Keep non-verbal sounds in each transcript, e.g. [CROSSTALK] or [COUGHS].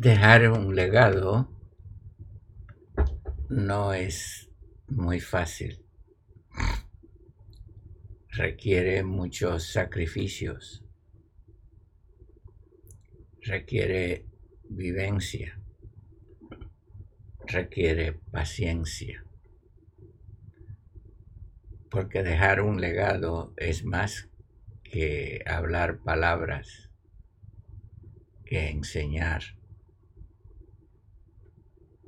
Dejar un legado no es muy fácil. Requiere muchos sacrificios. Requiere vivencia. Requiere paciencia. Porque dejar un legado es más que hablar palabras, que enseñar.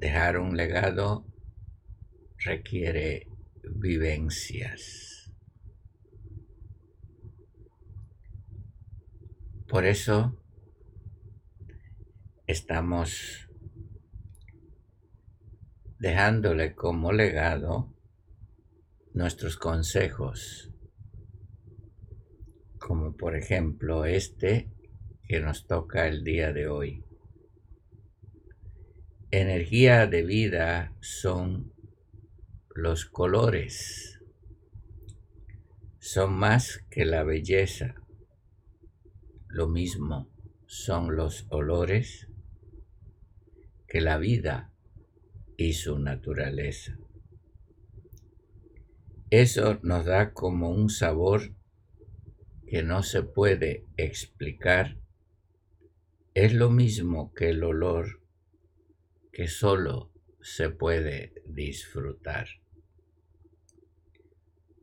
Dejar un legado requiere vivencias. Por eso estamos dejándole como legado nuestros consejos, como por ejemplo este que nos toca el día de hoy. Energía de vida son los colores, son más que la belleza. Lo mismo son los olores que la vida y su naturaleza. Eso nos da como un sabor que no se puede explicar. Es lo mismo que el olor que solo se puede disfrutar.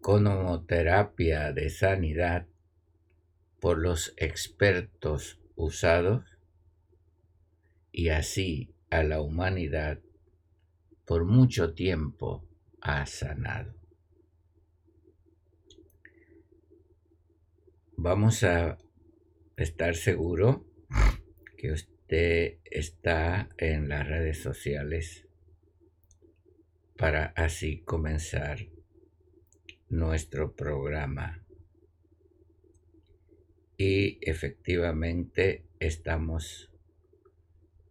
Conomoterapia de sanidad por los expertos usados y así a la humanidad por mucho tiempo ha sanado. vamos a estar seguro que usted está en las redes sociales para así comenzar nuestro programa. Y efectivamente estamos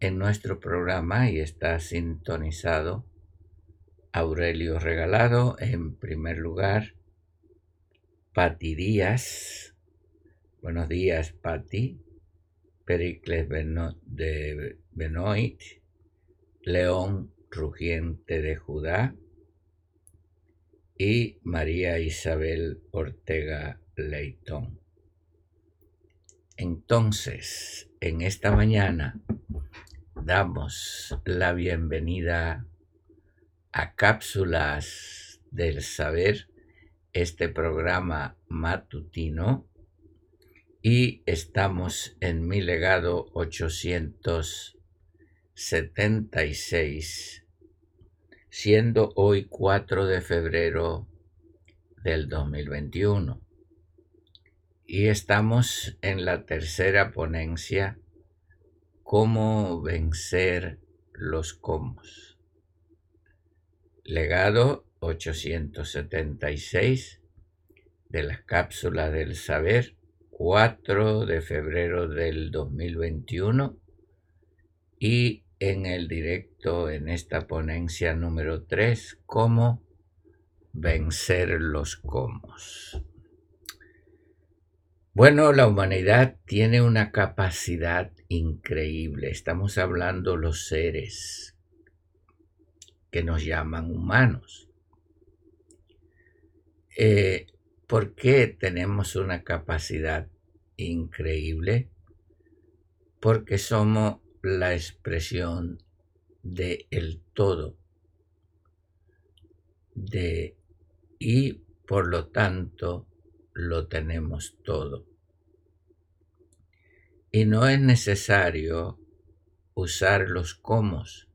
en nuestro programa y está sintonizado Aurelio Regalado en primer lugar, Pati Díaz Buenos días, Patti. Pericles de Benoit, León Rugiente de Judá y María Isabel Ortega Leitón. Entonces, en esta mañana damos la bienvenida a Cápsulas del Saber, este programa matutino y estamos en mi legado 876, siendo hoy 4 de febrero del 2021. Y estamos en la tercera ponencia, cómo vencer los comos. Legado 876 de la cápsula del saber 4 de febrero del 2021 y en el directo en esta ponencia número 3, cómo vencer los comos. Bueno, la humanidad tiene una capacidad increíble. Estamos hablando los seres que nos llaman humanos. Eh, ¿Por qué tenemos una capacidad increíble? Porque somos la expresión de el todo. De y por lo tanto lo tenemos todo. Y no es necesario usar los comos,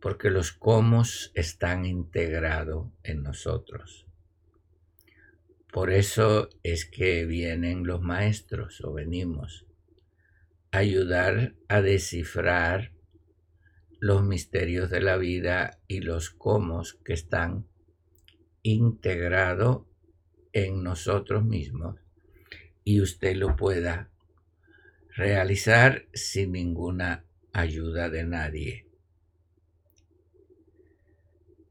porque los comos están integrados en nosotros. Por eso es que vienen los maestros o venimos a ayudar a descifrar los misterios de la vida y los cómo que están integrados en nosotros mismos y usted lo pueda realizar sin ninguna ayuda de nadie.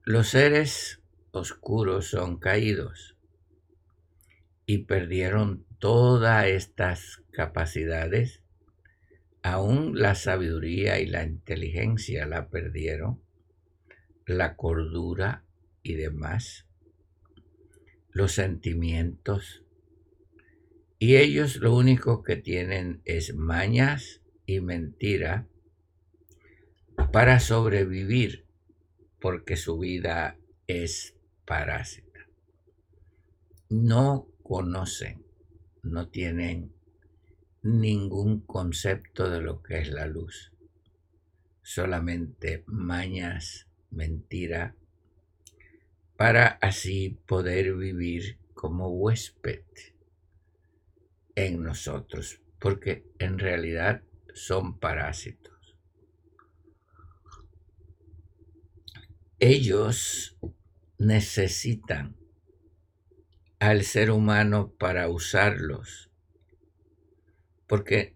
Los seres oscuros son caídos y perdieron todas estas capacidades aún la sabiduría y la inteligencia la perdieron, la cordura y demás, los sentimientos, y ellos lo único que tienen es mañas y mentira para sobrevivir, porque su vida es parásita. No conocen, no tienen ningún concepto de lo que es la luz, solamente mañas, mentira, para así poder vivir como huésped en nosotros, porque en realidad son parásitos. Ellos necesitan al ser humano para usarlos, porque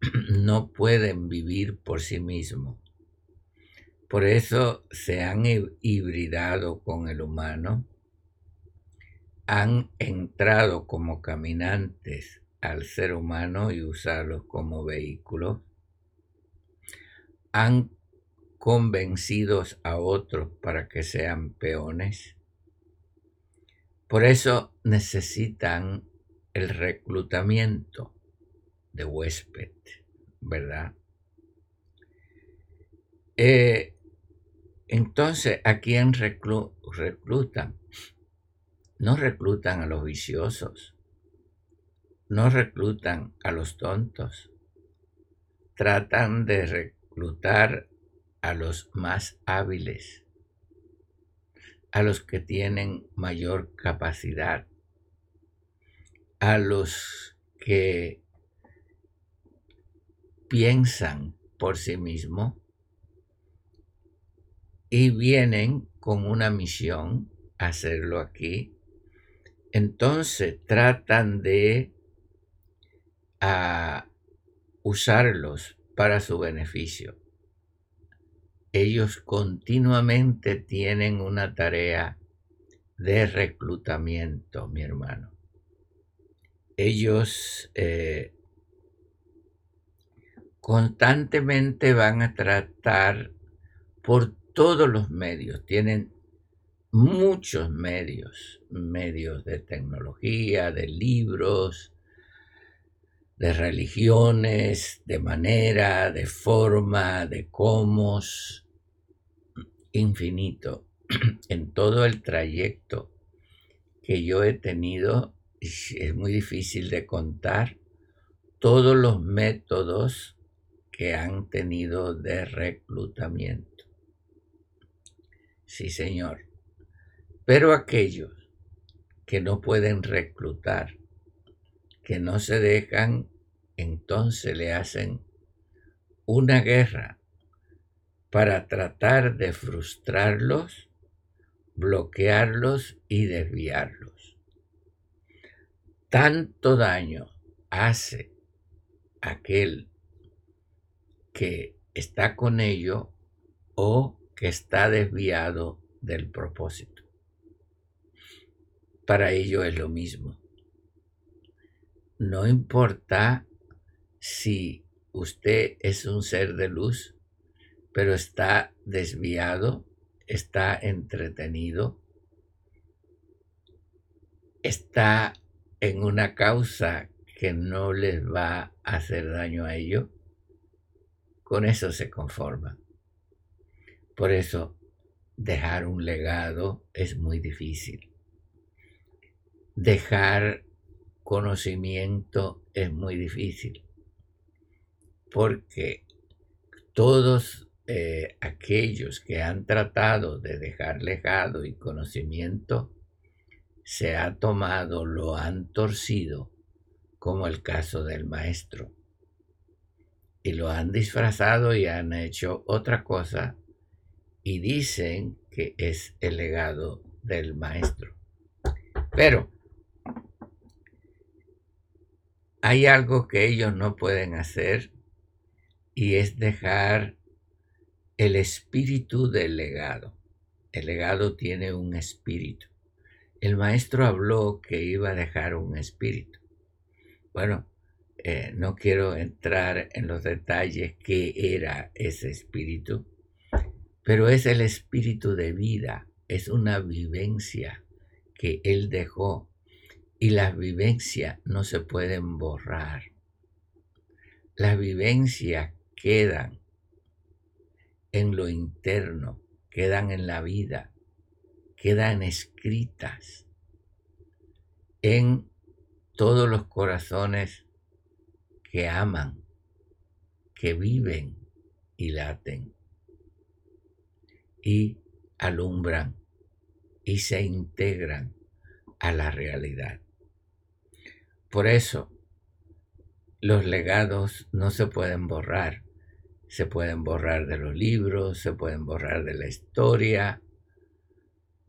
[CLEARS THROAT] no pueden vivir por sí mismos. Por eso se han hibridado con el humano, han entrado como caminantes al ser humano y usarlos como vehículos, han convencido a otros para que sean peones, por eso necesitan el reclutamiento de huésped, ¿verdad? Eh, entonces, ¿a quién reclutan? No reclutan a los viciosos, no reclutan a los tontos, tratan de reclutar a los más hábiles, a los que tienen mayor capacidad, a los que piensan por sí mismos y vienen con una misión a hacerlo aquí. Entonces tratan de ah, usarlos para su beneficio ellos continuamente tienen una tarea de reclutamiento, mi hermano. Ellos eh, constantemente van a tratar por todos los medios, tienen muchos medios, medios de tecnología, de libros, de religiones, de manera, de forma, de cómo, infinito. [CLEARS THROAT] En todo el trayecto que yo he tenido, es muy difícil de contar todos los métodos que han tenido de reclutamiento. Sí, señor. Pero aquellos que no pueden reclutar, que no se dejan, entonces le hacen una guerra para tratar de frustrarlos, bloquearlos y desviarlos. Tanto daño hace aquel que está con ello o que está desviado del propósito. Para ello es lo mismo no importa si usted es un ser de luz, pero está desviado, está entretenido, está en una causa que no les va a hacer daño a ellos, con eso se conforma. Por eso dejar un legado es muy difícil. Dejar conocimiento es muy difícil, porque todos eh, aquellos que han tratado de dejar legado y conocimiento, se ha tomado, lo han torcido, como el caso del maestro, y lo han disfrazado y han hecho otra cosa y dicen que es el legado del maestro. Pero hay algo que ellos no pueden hacer y es dejar el espíritu del legado. El legado tiene un espíritu. El maestro habló que iba a dejar un espíritu. Bueno, eh, no quiero entrar en los detalles qué era ese espíritu, pero es el espíritu de vida, es una vivencia que Él dejó y las vivencias no se pueden borrar. Las vivencias quedan en lo interno, quedan en la vida, quedan escritas en todos los corazones que aman, que viven y laten y alumbran y se integran a la realidad. Por eso, los legados no se pueden borrar. Se pueden borrar de los libros, se pueden borrar de la historia,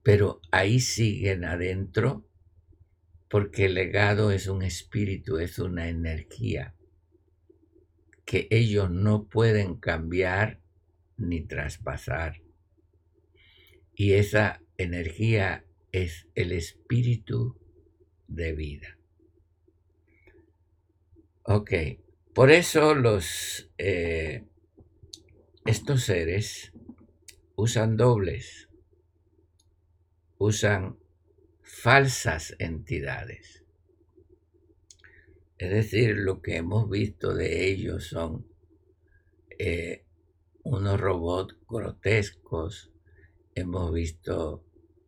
pero ahí siguen adentro porque el legado es un espíritu, es una energía que ellos no pueden cambiar ni traspasar. Y esa energía es el espíritu de vida. Ok, por eso los, eh, estos seres usan dobles, usan falsas entidades. Es decir, lo que hemos visto de ellos son eh, unos robots grotescos, hemos visto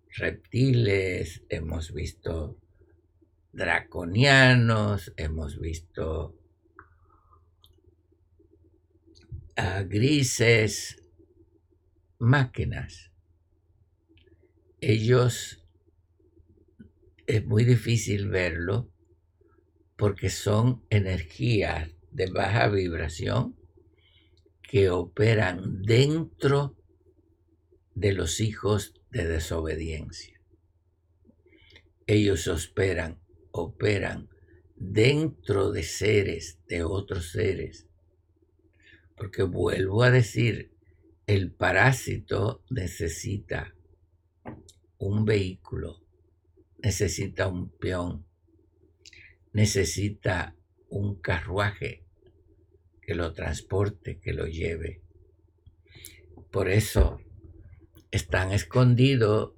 reptiles, hemos visto draconianos, hemos visto a grises, máquinas. Ellos es muy difícil verlo porque son energías de baja vibración que operan dentro de los hijos de desobediencia. Ellos operan, operan dentro de seres, de otros seres. Porque vuelvo a decir, el parásito necesita un vehículo, necesita un peón, necesita un carruaje que lo transporte, que lo lleve. Por eso están escondidos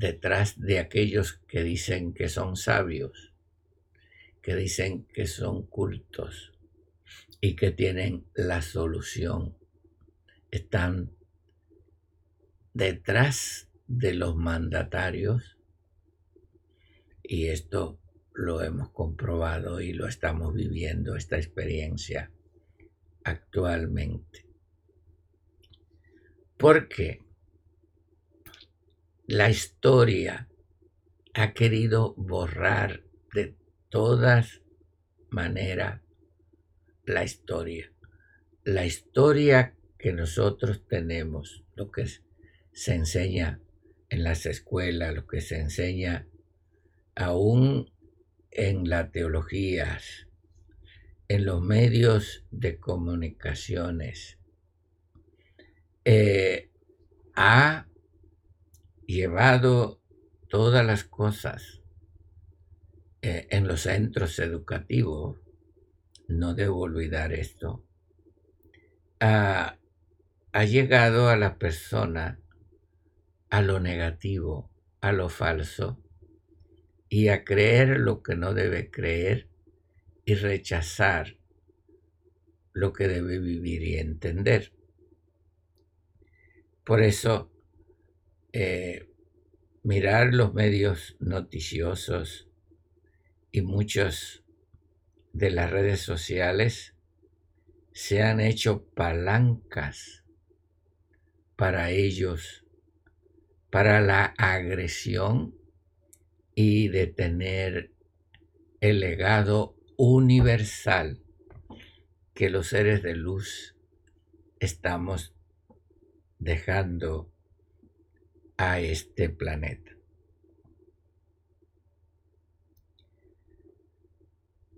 detrás de aquellos que dicen que son sabios, que dicen que son cultos y que tienen la solución. Están detrás de los mandatarios y esto lo hemos comprobado y lo estamos viviendo, esta experiencia actualmente porque la historia ha querido borrar de todas maneras la historia. La historia que nosotros tenemos, lo que se enseña en las escuelas, lo que se enseña aún en las teologías, en los medios de comunicaciones, eh, ha llevado todas las cosas eh, en los centros educativos, no debo olvidar esto, ha, ha llegado a la persona a lo negativo, a lo falso, y a creer lo que no debe creer y rechazar lo que debe vivir y entender. Por eso, eh, mirar los medios noticiosos y muchos de las redes sociales se han hecho palancas para ellos, para la agresión y detener el legado universal que los seres de luz estamos dejando a este planeta.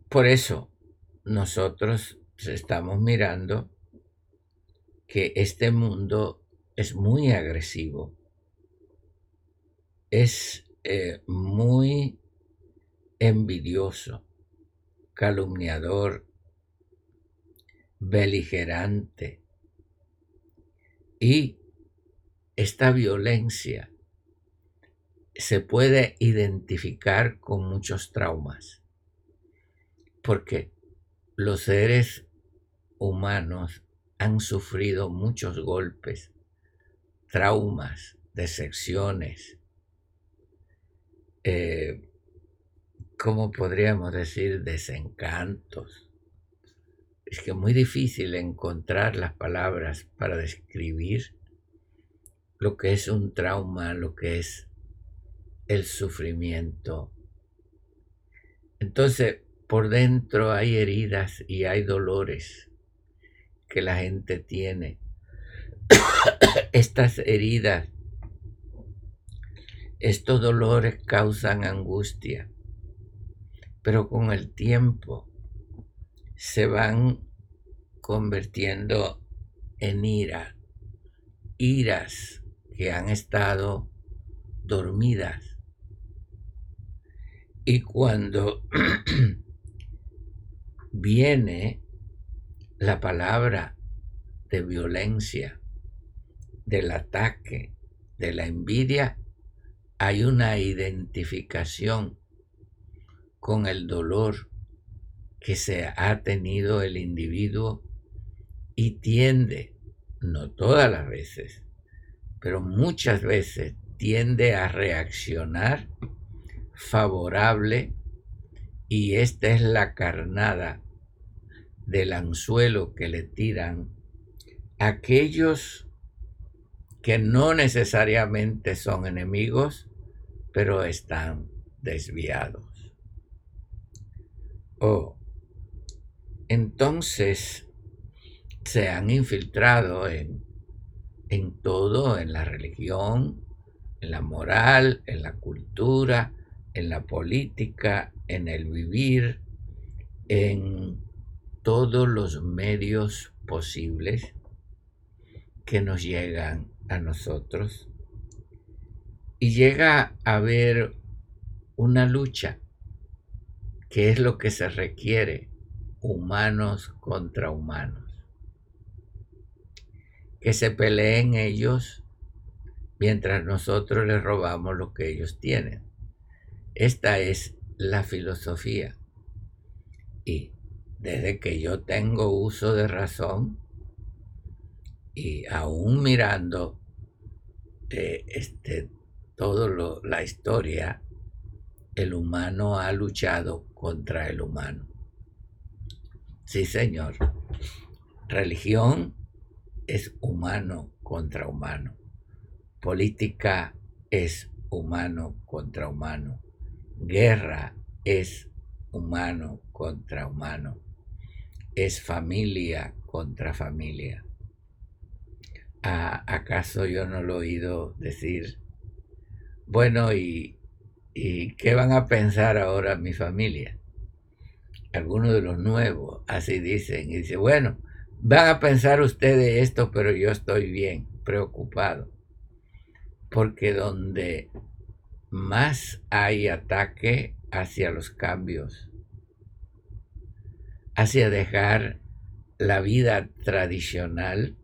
Por eso nosotros estamos mirando que este mundo es muy agresivo, es eh, muy envidioso, calumniador, beligerante. Y esta violencia se puede identificar con muchos traumas, porque los seres humanos han sufrido muchos golpes, traumas, decepciones, eh, ¿cómo podríamos decir? Desencantos. Es que es muy difícil encontrar las palabras para describir lo que es un trauma, lo que es el sufrimiento. Entonces, por dentro hay heridas y hay dolores que la gente tiene. [COUGHS] Estas heridas, estos dolores causan angustia, pero con el tiempo se van convirtiendo en ira, iras han estado dormidas. Y cuando [CLEARS THROAT] viene la palabra de violencia, del ataque, de la envidia, hay una identificación con el dolor que se ha tenido el individuo y tiende, no todas las veces, pero muchas veces tiende a reaccionar favorable y esta es la carnada del anzuelo que le tiran aquellos que no necesariamente son enemigos, pero están desviados. Oh, entonces se han infiltrado en, en todo, en la religión, en la moral, en la cultura, en la política, en el vivir, en todos los medios posibles que nos llegan a nosotros. Y llega a haber una lucha que es lo que se requiere humanos contra humanos que se peleen ellos mientras nosotros les robamos lo que ellos tienen esta es la filosofía y desde que yo tengo uso de razón y aún mirando eh, este, todo la historia, el humano ha luchado contra el humano. Sí, señor. Religión es humano contra humano. Política es humano contra humano. Guerra es humano contra humano es familia contra familia. ¿Acaso yo no lo he oído decir? Bueno, ¿y, ¿y qué van a pensar ahora mi familia? Algunos de los nuevos así dicen. Y dice, bueno, van a pensar ustedes esto, pero yo estoy bien, preocupado. Porque donde más hay ataque hacia los cambios, hacia dejar la vida tradicional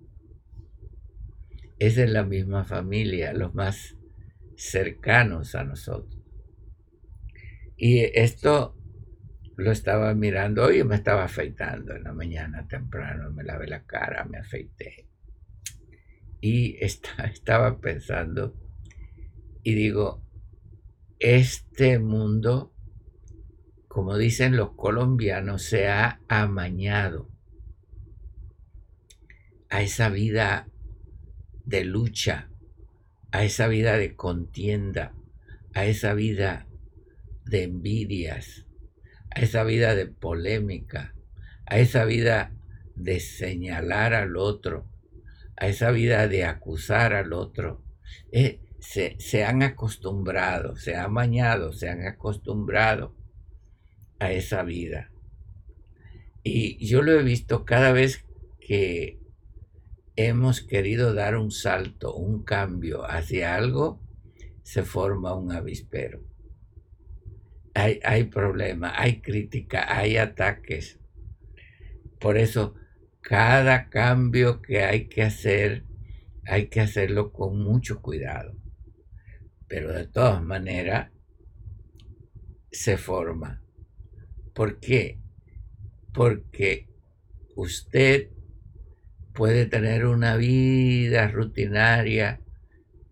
es de la misma familia, los más cercanos a nosotros. Y esto lo estaba mirando, hoy me estaba afeitando en la mañana temprano, me lavé la cara, me afeité. Y [LAUGHS] estaba pensando y digo, este mundo como dicen los colombianos, se ha amañado a esa vida de lucha, a esa vida de contienda, a esa vida de envidias, a esa vida de polémica, a esa vida de señalar al otro, a esa vida de acusar al otro. Eh, se, se, han acostumbrado, se han amañado, se han acostumbrado a esa vida. Y yo lo he visto cada vez que hemos querido dar un salto, un cambio hacia algo, se forma un avispero. Hay, problemas, hay crítica, hay ataques. Por eso, cada cambio que hay que hacer, hay que hacerlo con mucho cuidado. Pero de todas maneras, se forma. ¿Por qué? Porque usted puede tener una vida rutinaria,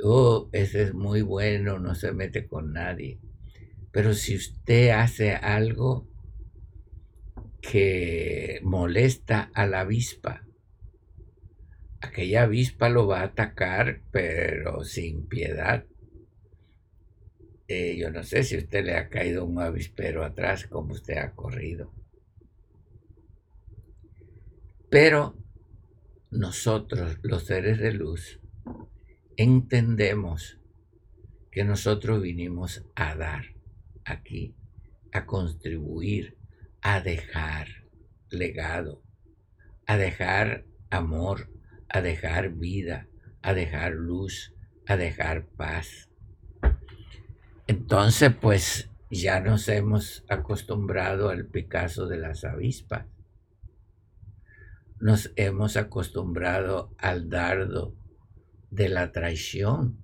oh, ese es muy bueno, no se mete con nadie. Pero si usted hace algo que molesta a la avispa, aquella avispa lo va a atacar, pero sin piedad. Eh, yo no sé si usted le ha caído un avispero atrás como usted ha corrido. Pero nosotros, los seres de luz, entendemos que nosotros vinimos a dar aquí, a contribuir, a dejar legado, a dejar amor, a dejar vida, a dejar luz, a dejar paz. Entonces, pues ya nos hemos acostumbrado al Picasso de las avispas nos hemos acostumbrado al dardo de la traición.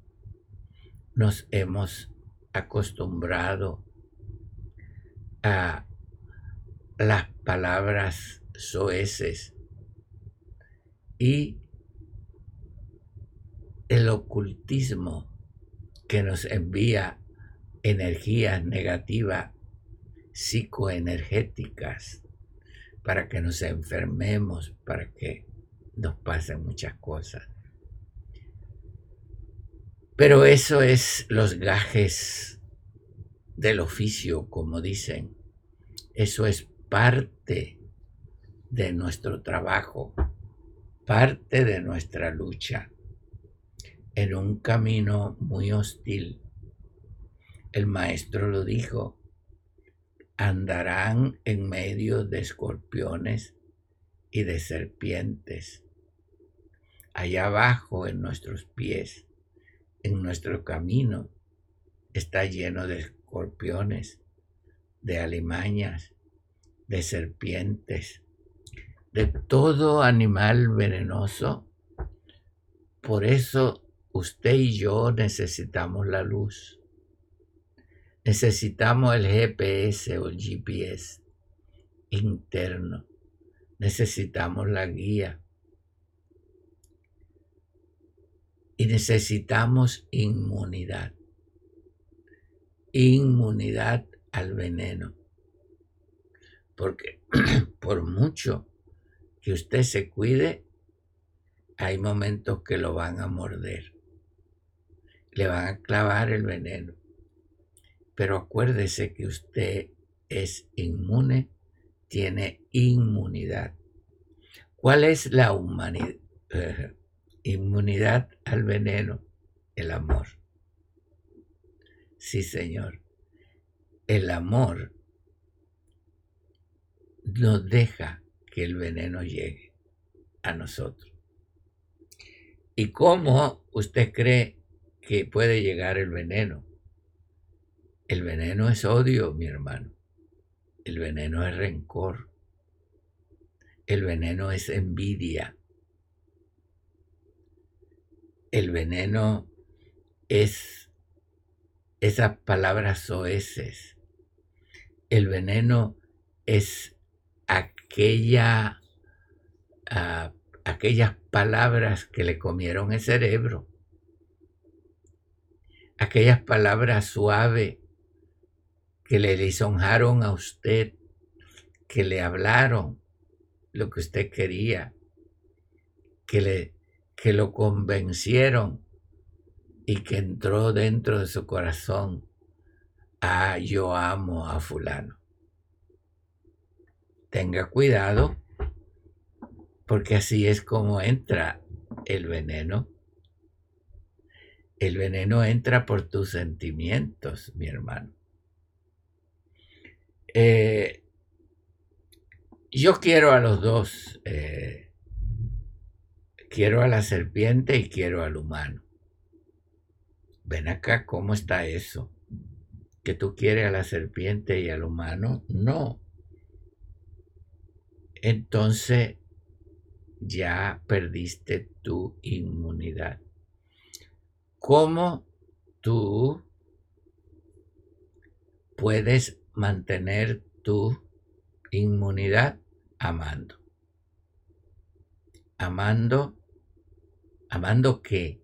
Nos hemos acostumbrado a las palabras soeces y el ocultismo que nos envía energías negativas psicoenergéticas para que nos enfermemos, para que nos pasen muchas cosas. Pero eso es los gajes del oficio, como dicen. Eso es parte de nuestro trabajo, parte de nuestra lucha en un camino muy hostil. El maestro lo dijo, andarán en medio de escorpiones y de serpientes. Allá abajo en nuestros pies, en nuestro camino, está lleno de escorpiones, de alimañas, de serpientes, de todo animal venenoso. Por eso usted y yo necesitamos la luz. Necesitamos el GPS o el GPS interno. Necesitamos la guía. Y necesitamos inmunidad. Inmunidad al veneno. Porque [CLEARS THROAT] por mucho que usted se cuide, hay momentos que lo van a morder. Le van a clavar el veneno. Pero acuérdese que usted es inmune, tiene inmunidad. ¿Cuál es la humanidad? [LAUGHS] inmunidad al veneno, el amor. Sí, Señor. El amor no deja que el veneno llegue a nosotros. ¿Y cómo usted cree que puede llegar el veneno? El veneno es odio, mi hermano. El veneno es rencor. El veneno es envidia. El veneno es esas palabras soeces. El veneno es aquella, ah, aquellas palabras que le comieron el cerebro. Aquellas palabras suaves que le lisonjaron a usted, que le hablaron lo que usted quería, que, le, que lo convencieron y que entró dentro de su corazón, ah, yo amo a fulano. Tenga cuidado, porque así es como entra el veneno. El veneno entra por tus sentimientos, mi hermano. Eh, yo quiero a los dos. Eh, quiero a la serpiente y quiero al humano. Ven acá, ¿cómo está eso? que tú quieres a la serpiente y al humano, no. Entonces ya perdiste tu inmunidad. ¿Cómo tú puedes mantener tu inmunidad amando? Amando, amando qué?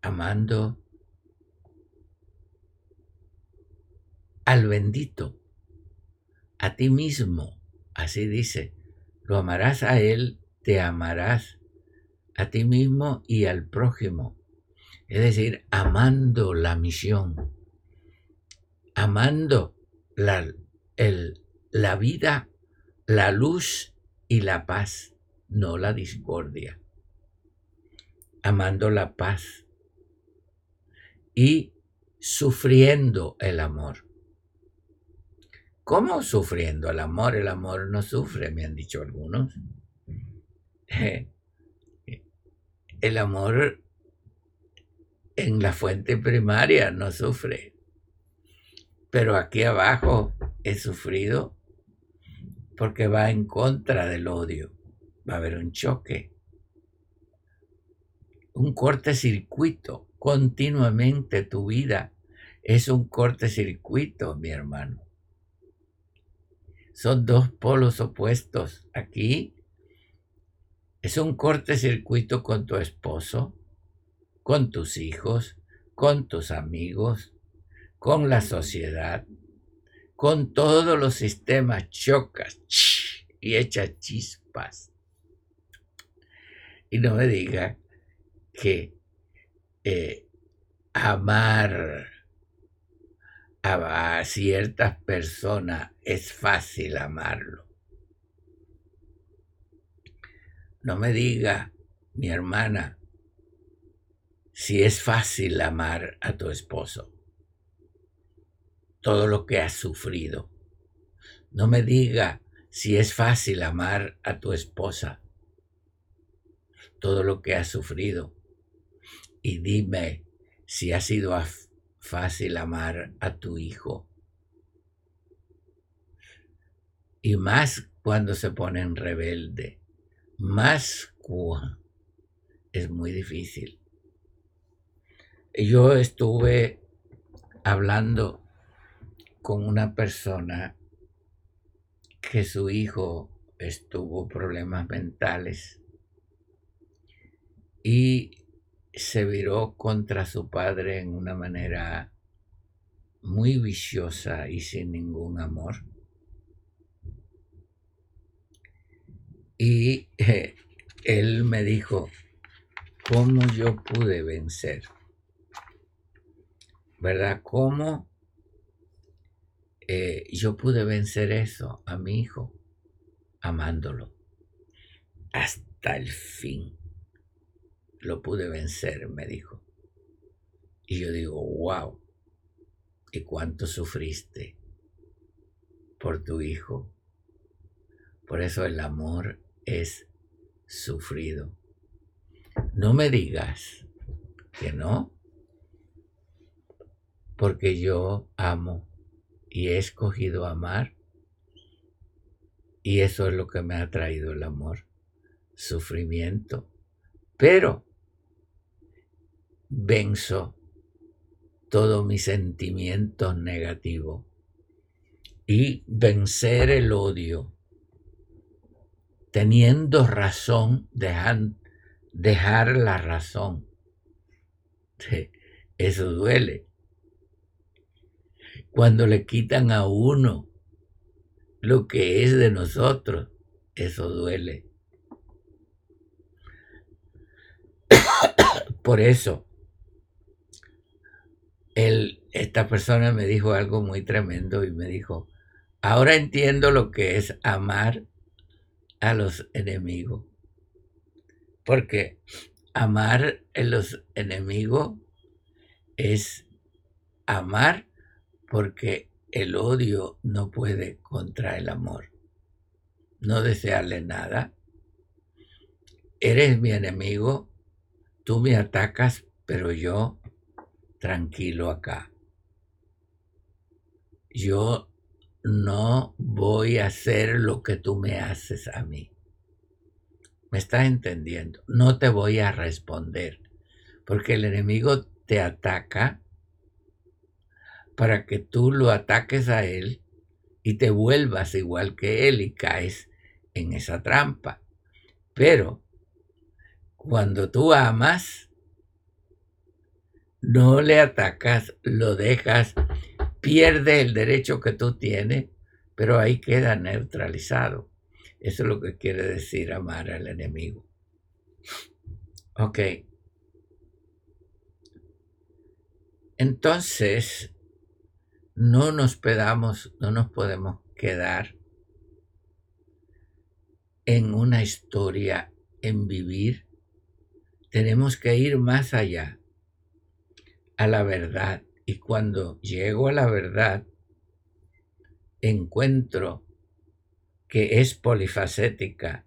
Amando al bendito, a ti mismo. Así dice, lo amarás a Él, te amarás a ti mismo y al prójimo. Es decir, amando la misión, amando la, el, la vida, la luz y la paz, no la discordia. Amando la paz y sufriendo el amor. ¿Cómo sufriendo el amor? El amor no sufre, me han dicho algunos. [LAUGHS] El amor en la fuente primaria no sufre, pero aquí abajo he sufrido porque va en contra del odio. Va a haber un choque, un corte-circuito. Continuamente tu vida es un corte-circuito, mi hermano. Son dos polos opuestos. Aquí es un corte-circuito con tu esposo, con tus hijos, con tus amigos, con la sociedad, con todos los sistemas chocas y echa chispas. Y no me diga que eh, amar a, ciertas personas es fácil amarlo. No me diga, mi hermana, si es fácil amar a tu esposo. Todo lo que has sufrido. No me diga si es fácil amar a tu esposa. Todo lo que has sufrido. Y dime si ha sido fácil amar a tu hijo. Y más cuando se ponen rebelde, más es muy difícil. Yo estuve hablando con una persona que su hijo estuvo problemas mentales y se viró contra su padre en una manera muy viciosa y sin ningún amor. Y [LAUGHS] eh, él me dijo, ¿cómo yo pude vencer? ¿Verdad? ¿Cómo eh, yo pude vencer eso a mi hijo? Amándolo hasta el fin lo pude vencer, me dijo. Y yo digo, wow, ¿y cuánto sufriste por tu hijo? Por eso el amor es sufrido. No me digas que no, porque yo amo y he escogido amar y eso es lo que me ha traído el amor, sufrimiento. Pero venzo todos mis sentimientos negativos y vencer el odio teniendo razón, dejar, dejar la razón. Eso duele. Cuando le quitan a uno lo que es de nosotros, eso duele. [COUGHS] Por eso, esta persona me dijo algo muy tremendo y me dijo, ahora entiendo lo que es amar a los enemigos. Porque amar a los enemigos es amar porque el odio no puede contra el amor. No desearle nada. Eres mi enemigo, tú me atacas, pero yo tranquilo acá. Yo no voy a hacer lo que tú me haces a mí. ¿Me estás entendiendo? No te voy a responder, porque el enemigo te ataca para que tú lo ataques a él y te vuelvas igual que él y caes en esa trampa. Pero cuando tú amas, no le atacas, lo dejas, pierde el derecho que tú tienes, pero ahí queda neutralizado. Eso es lo que quiere decir amar al enemigo. Ok. Entonces, no nos pedamos, no nos podemos quedar en una historia, en vivir. Tenemos que ir más allá, a la verdad. Y cuando llego a la verdad, encuentro que es polifacética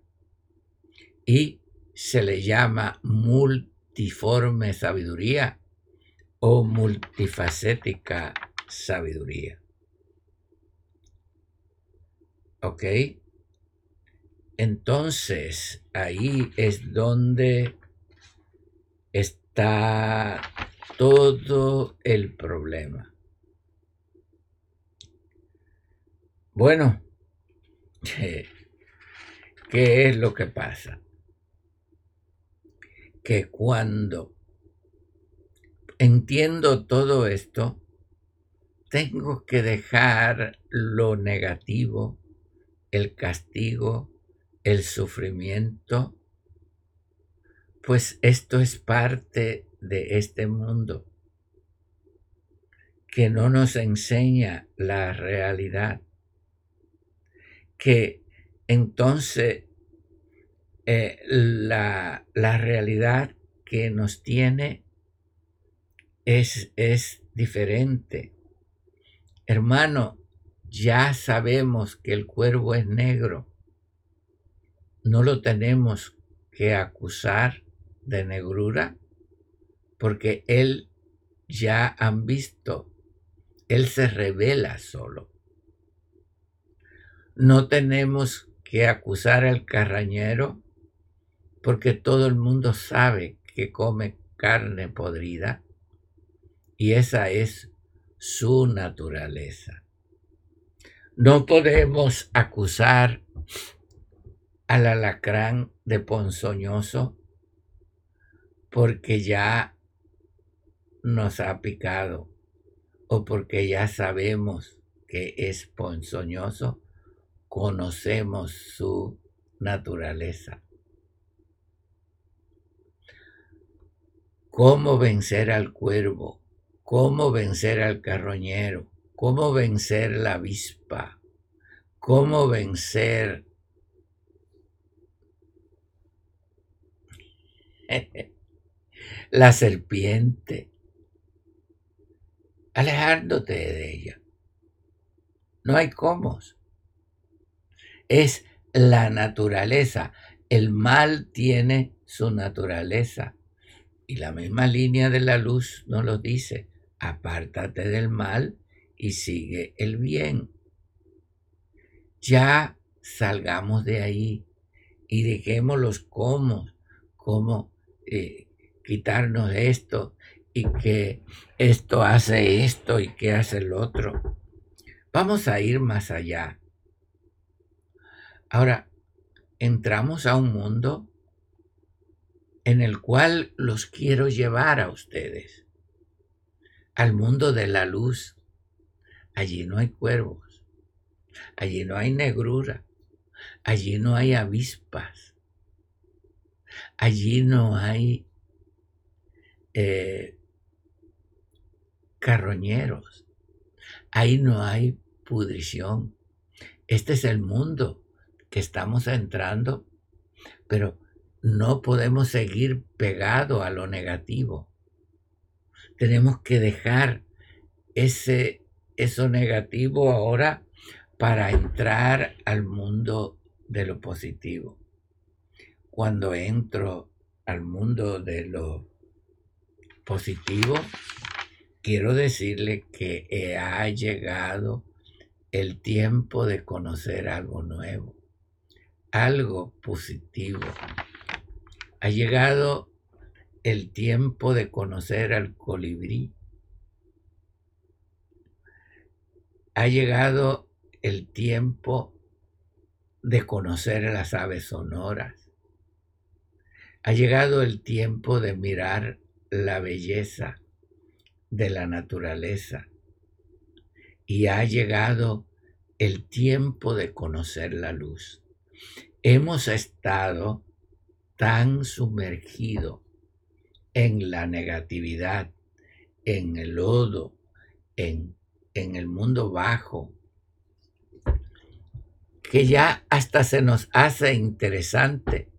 y se le llama multiforme sabiduría o multifacética sabiduría. ¿Ok? Entonces, ahí es donde está todo el problema. Bueno, [LAUGHS] ¿qué es lo que pasa? Que cuando entiendo todo esto, tengo que dejar lo negativo, el castigo, el sufrimiento, pues esto es parte de este mundo que no nos enseña la realidad, que entonces eh, la, la, realidad que nos tiene es, es diferente Hermano, ya sabemos que el cuervo es negro. No lo tenemos que acusar de negrura porque él ya han visto, él se revela solo. No tenemos que acusar al carrañero porque todo el mundo sabe que come carne podrida y esa es su naturaleza. No podemos acusar al alacrán de ponzoñoso porque ya nos ha picado o porque ya sabemos que es ponzoñoso, conocemos su naturaleza. ¿Cómo vencer al cuervo? cómo vencer al carroñero, cómo vencer la avispa, cómo vencer [LAUGHS] la serpiente, alejándote de ella. No hay cómo. Es la naturaleza. El mal tiene su naturaleza. Y la misma línea de la luz nos lo dice apártate del mal y sigue el bien. Ya salgamos de ahí y dejemos los cómo, cómo eh, quitarnos esto y que esto hace esto y que hace el otro. Vamos a ir más allá. Ahora, entramos a un mundo en el cual los quiero llevar a ustedes al mundo de la luz. Allí no hay cuervos, allí no hay negrura, allí no hay avispas, allí no hay eh, carroñeros, ahí no hay pudrición. Este es el mundo que estamos entrando, pero no podemos seguir pegado a lo negativo tenemos que dejar ese, eso negativo ahora para entrar al mundo de lo positivo. Cuando entro al mundo de lo positivo, quiero decirle que ha llegado el tiempo de conocer algo nuevo, algo positivo. Ha llegado el tiempo de conocer al colibrí. Ha llegado el tiempo de conocer a las aves sonoras. Ha llegado el tiempo de mirar la belleza de la naturaleza y ha llegado el tiempo de conocer la luz. Hemos estado tan sumergidos en la negatividad, en el lodo, en, en el mundo bajo, que ya hasta se nos hace interesante.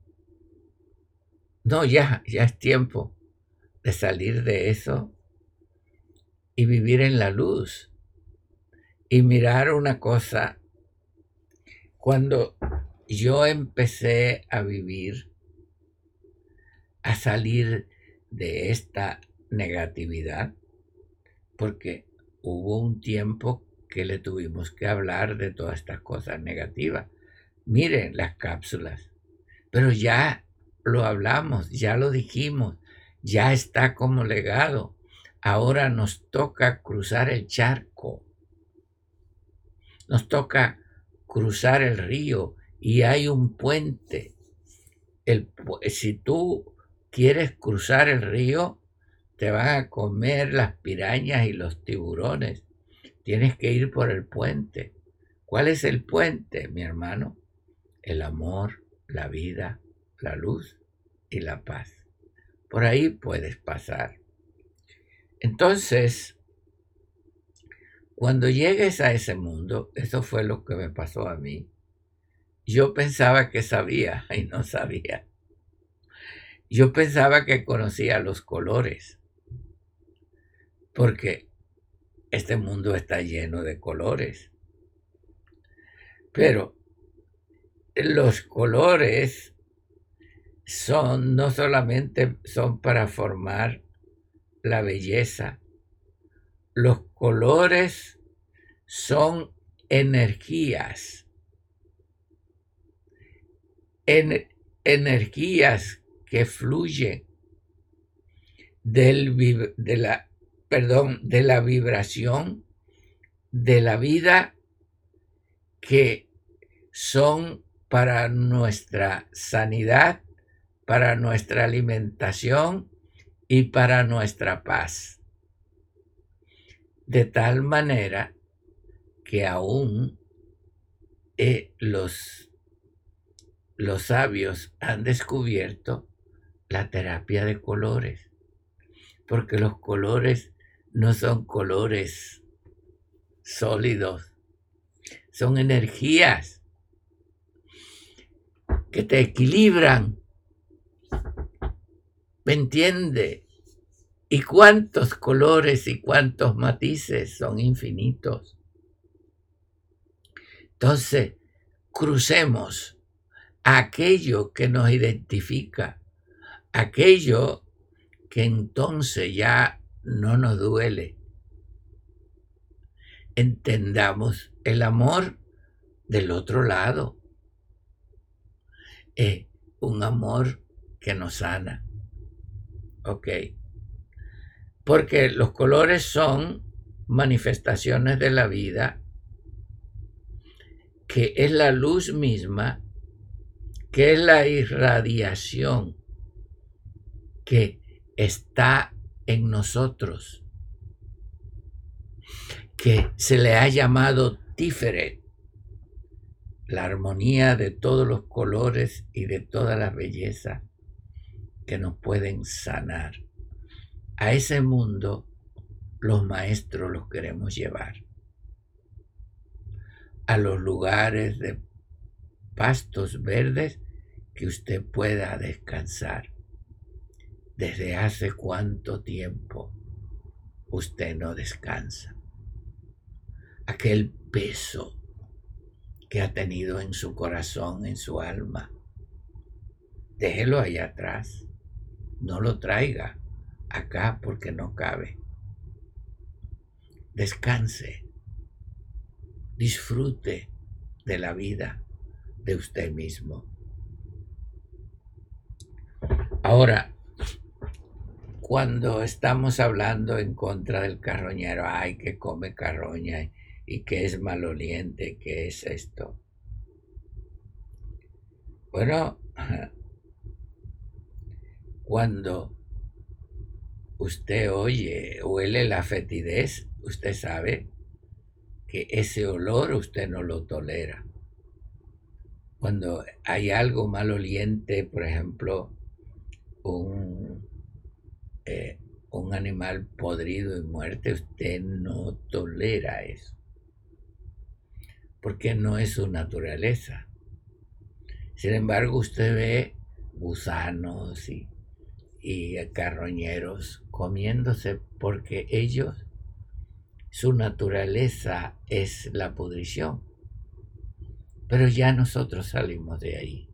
No, ya, ya es tiempo de salir de eso y vivir en la luz y mirar una cosa. Cuando yo empecé a vivir, a salir de esta negatividad, porque hubo un tiempo que le tuvimos que hablar de todas estas cosas negativas. Miren las cápsulas, pero ya lo hablamos, ya lo dijimos, ya está como legado. Ahora nos toca cruzar el charco, nos toca cruzar el río y hay un puente. El, si tú quieres cruzar el río, te van a comer las pirañas y los tiburones. Tienes que ir por el puente. ¿Cuál es el puente, mi hermano? El amor, la vida, la luz y la paz. Por ahí puedes pasar. Entonces, cuando llegues a ese mundo, eso fue lo que me pasó a mí. Yo pensaba que sabía [LAUGHS] y no sabía. Yo pensaba que conocía los colores, porque este mundo está lleno de colores. Pero los colores son no solamente son para formar la belleza, los colores son energías. En, energías que fluyen del, de la perdón, de la vibración de la vida que son para nuestra sanidad, para nuestra alimentación y para nuestra paz. De tal manera que aún eh, los, los sabios han descubierto la terapia de colores, porque los colores no son colores sólidos, son energías que te equilibran. ¿Me entiende? ¿Y cuántos colores y cuántos matices son infinitos? Entonces, crucemos aquello que nos identifica, aquello que entonces ya no nos duele. Entendamos el amor del otro lado. Es un amor que nos sana. Ok. Porque los colores son manifestaciones de la vida, que es la luz misma, que es la irradiación que está en nosotros, que se le ha llamado Tiferet, la armonía de todos los colores y de todas las bellezas que nos pueden sanar. A ese mundo los maestros los queremos llevar. A los lugares de pastos verdes que usted pueda descansar desde hace cuánto tiempo usted no descansa. Aquel peso que ha tenido en su corazón, en su alma, déjelo allá atrás. No lo traiga acá porque no cabe. descanse, disfrute de la vida de usted mismo. Ahora, cuando estamos hablando en contra del carroñero, ay, que come carroña y que es maloliente, que es esto. Bueno, cuando usted oye, huele la fetidez, usted sabe que ese olor usted no lo tolera. Cuando hay algo maloliente, por ejemplo, un, eh, un animal podrido y muerte, usted no tolera eso. Porque no es su naturaleza. Sin embargo, usted ve gusanos y, y carroñeros comiéndose porque ellos, su naturaleza es la pudrición. Pero ya nosotros salimos de ahí.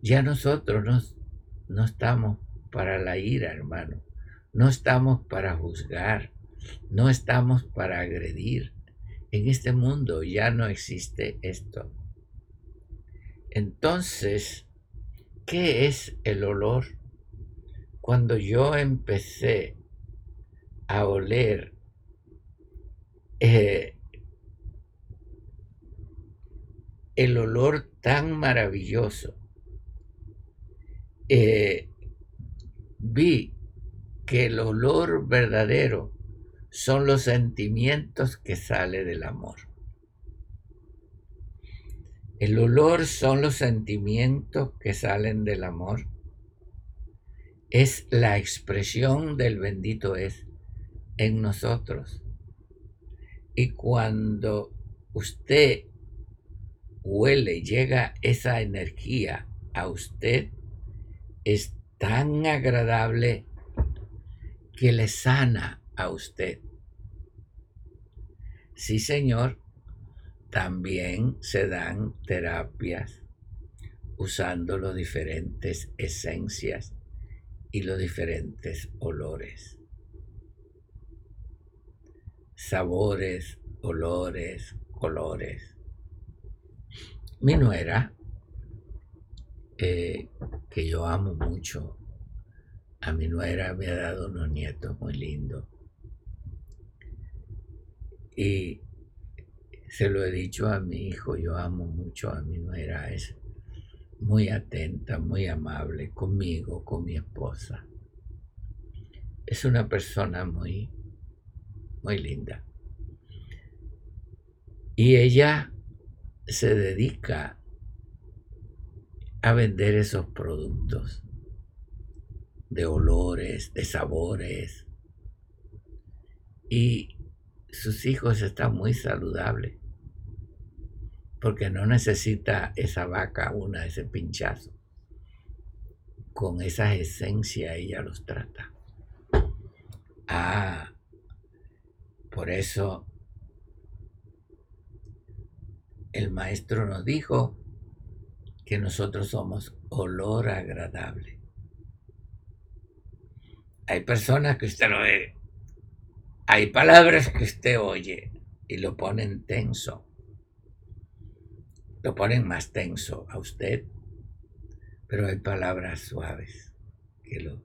Ya nosotros no, no estamos para la ira, hermano. No estamos para juzgar. No estamos para agredir. En este mundo ya no existe esto. Entonces, ¿qué es el olor? Cuando yo empecé a oler eh, el olor tan maravilloso, eh, vi que el olor verdadero son los sentimientos que sale del amor. El olor son los sentimientos que salen del amor. Es la expresión del bendito es en nosotros. Y cuando usted huele, llega esa energía a usted, es tan agradable que le sana a usted. Sí, Señor, también se dan terapias usando las diferentes esencias y los diferentes olores. Sabores, olores, colores. Mi nuera, eh, que yo amo mucho, a mi nuera me ha dado unos nietos muy lindos. Y se lo he dicho a mi hijo, yo amo mucho a mi nuera, es muy atenta, muy amable conmigo, con mi esposa. Es una persona muy, muy linda. Y ella se dedica a vender esos productos de olores, de sabores. Y sus hijos están muy saludables porque no necesita esa vaca una, ese pinchazo. Con esa esencia ella los trata. Ah, por eso el maestro nos dijo que nosotros somos olor agradable. Hay personas que usted lo ve, hay palabras que usted oye y lo ponen tenso lo ponen más tenso a usted, pero hay palabras suaves que lo,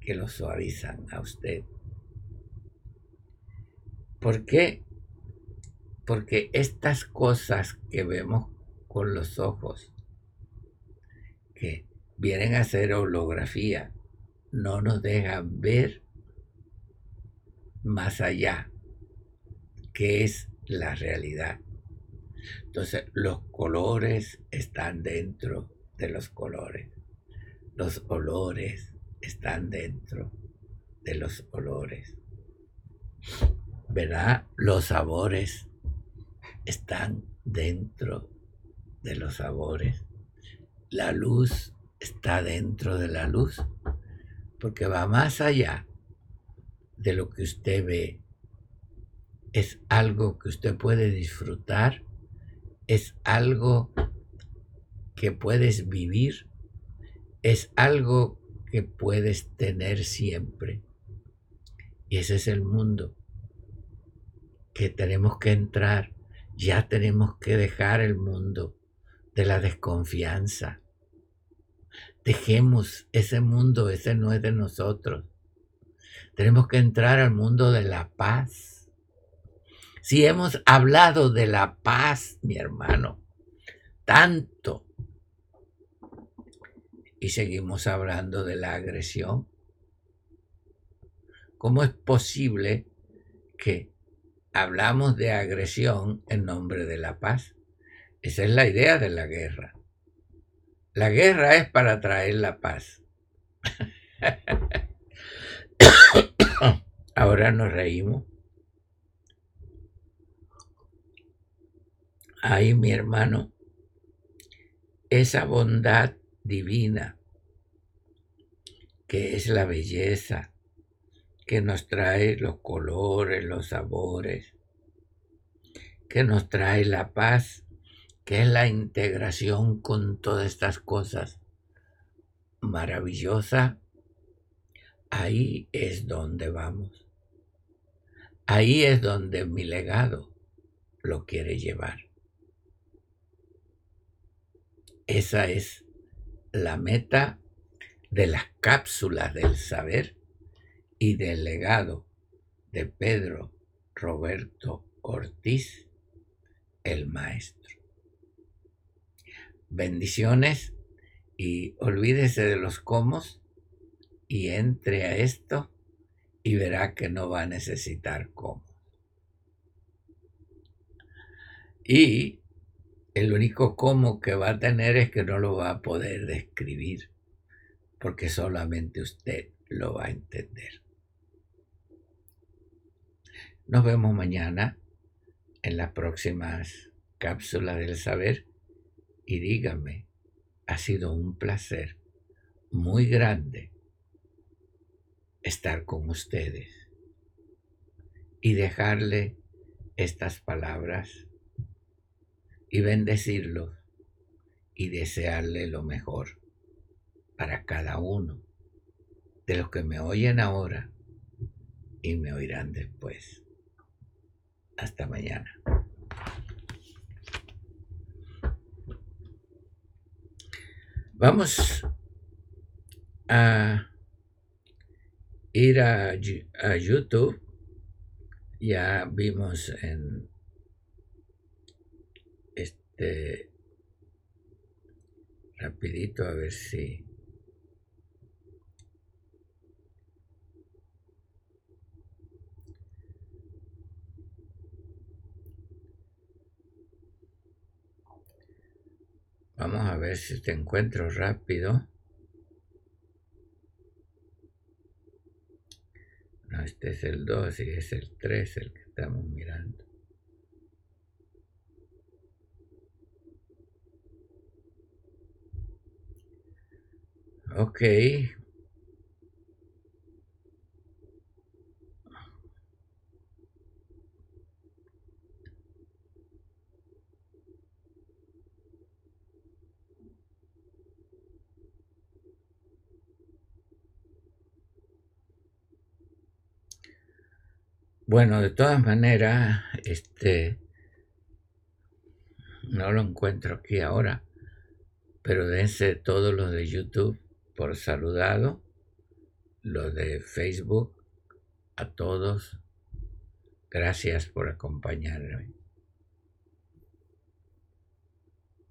que lo suavizan a usted. ¿Por qué? Porque estas cosas que vemos con los ojos, que vienen a ser holografía, no nos dejan ver más allá, que es la realidad. Entonces, los colores están dentro de los colores. Los olores están dentro de los olores. ¿Verdad? Los sabores están dentro de los sabores. La luz está dentro de la luz porque va más allá de lo que usted ve. Es algo que usted puede disfrutar es algo que puedes vivir, es algo que puedes tener siempre. Y ese es el mundo que tenemos que entrar. Ya tenemos que dejar el mundo de la desconfianza. Dejemos ese mundo, ese no es de nosotros. Tenemos que entrar al mundo de la paz. Si hemos hablado de la paz, mi hermano, tanto, y seguimos hablando de la agresión, ¿cómo es posible que hablamos de agresión en nombre de la paz? Esa es la idea de la guerra. La guerra es para traer la paz. [LAUGHS] [COUGHS] Ahora nos reímos. Ay, mi hermano, esa bondad divina que es la belleza, que nos trae los colores, los sabores, que nos trae la paz, que es la integración con todas estas cosas maravillosa, ahí es donde vamos. Ahí es donde mi legado lo quiere llevar. Esa es la meta de las cápsulas del saber y del legado de Pedro Roberto Ortiz, el maestro. Bendiciones y olvídese de los comos y entre a esto y verá que no va a necesitar cómo. Y el único cómo que va a tener es que no lo va a poder describir, porque solamente usted lo va a entender. Nos vemos mañana en las próximas cápsulas del saber y dígame, ha sido un placer muy grande estar con ustedes y dejarle estas palabras y bendecirlos y desearle lo mejor para cada uno de los que me oyen ahora y me oirán después. Hasta mañana. Vamos a ir a, YouTube. Ya vimos en este rapidito a ver si Vamos a ver si te encuentro rápido. No, este es el 2 y es el 3 el que estamos mirando. Ok. Bueno, de todas maneras, este, no lo encuentro aquí ahora, pero dense todos los de YouTube por saludado, los de Facebook, a todos. Gracias por acompañarme.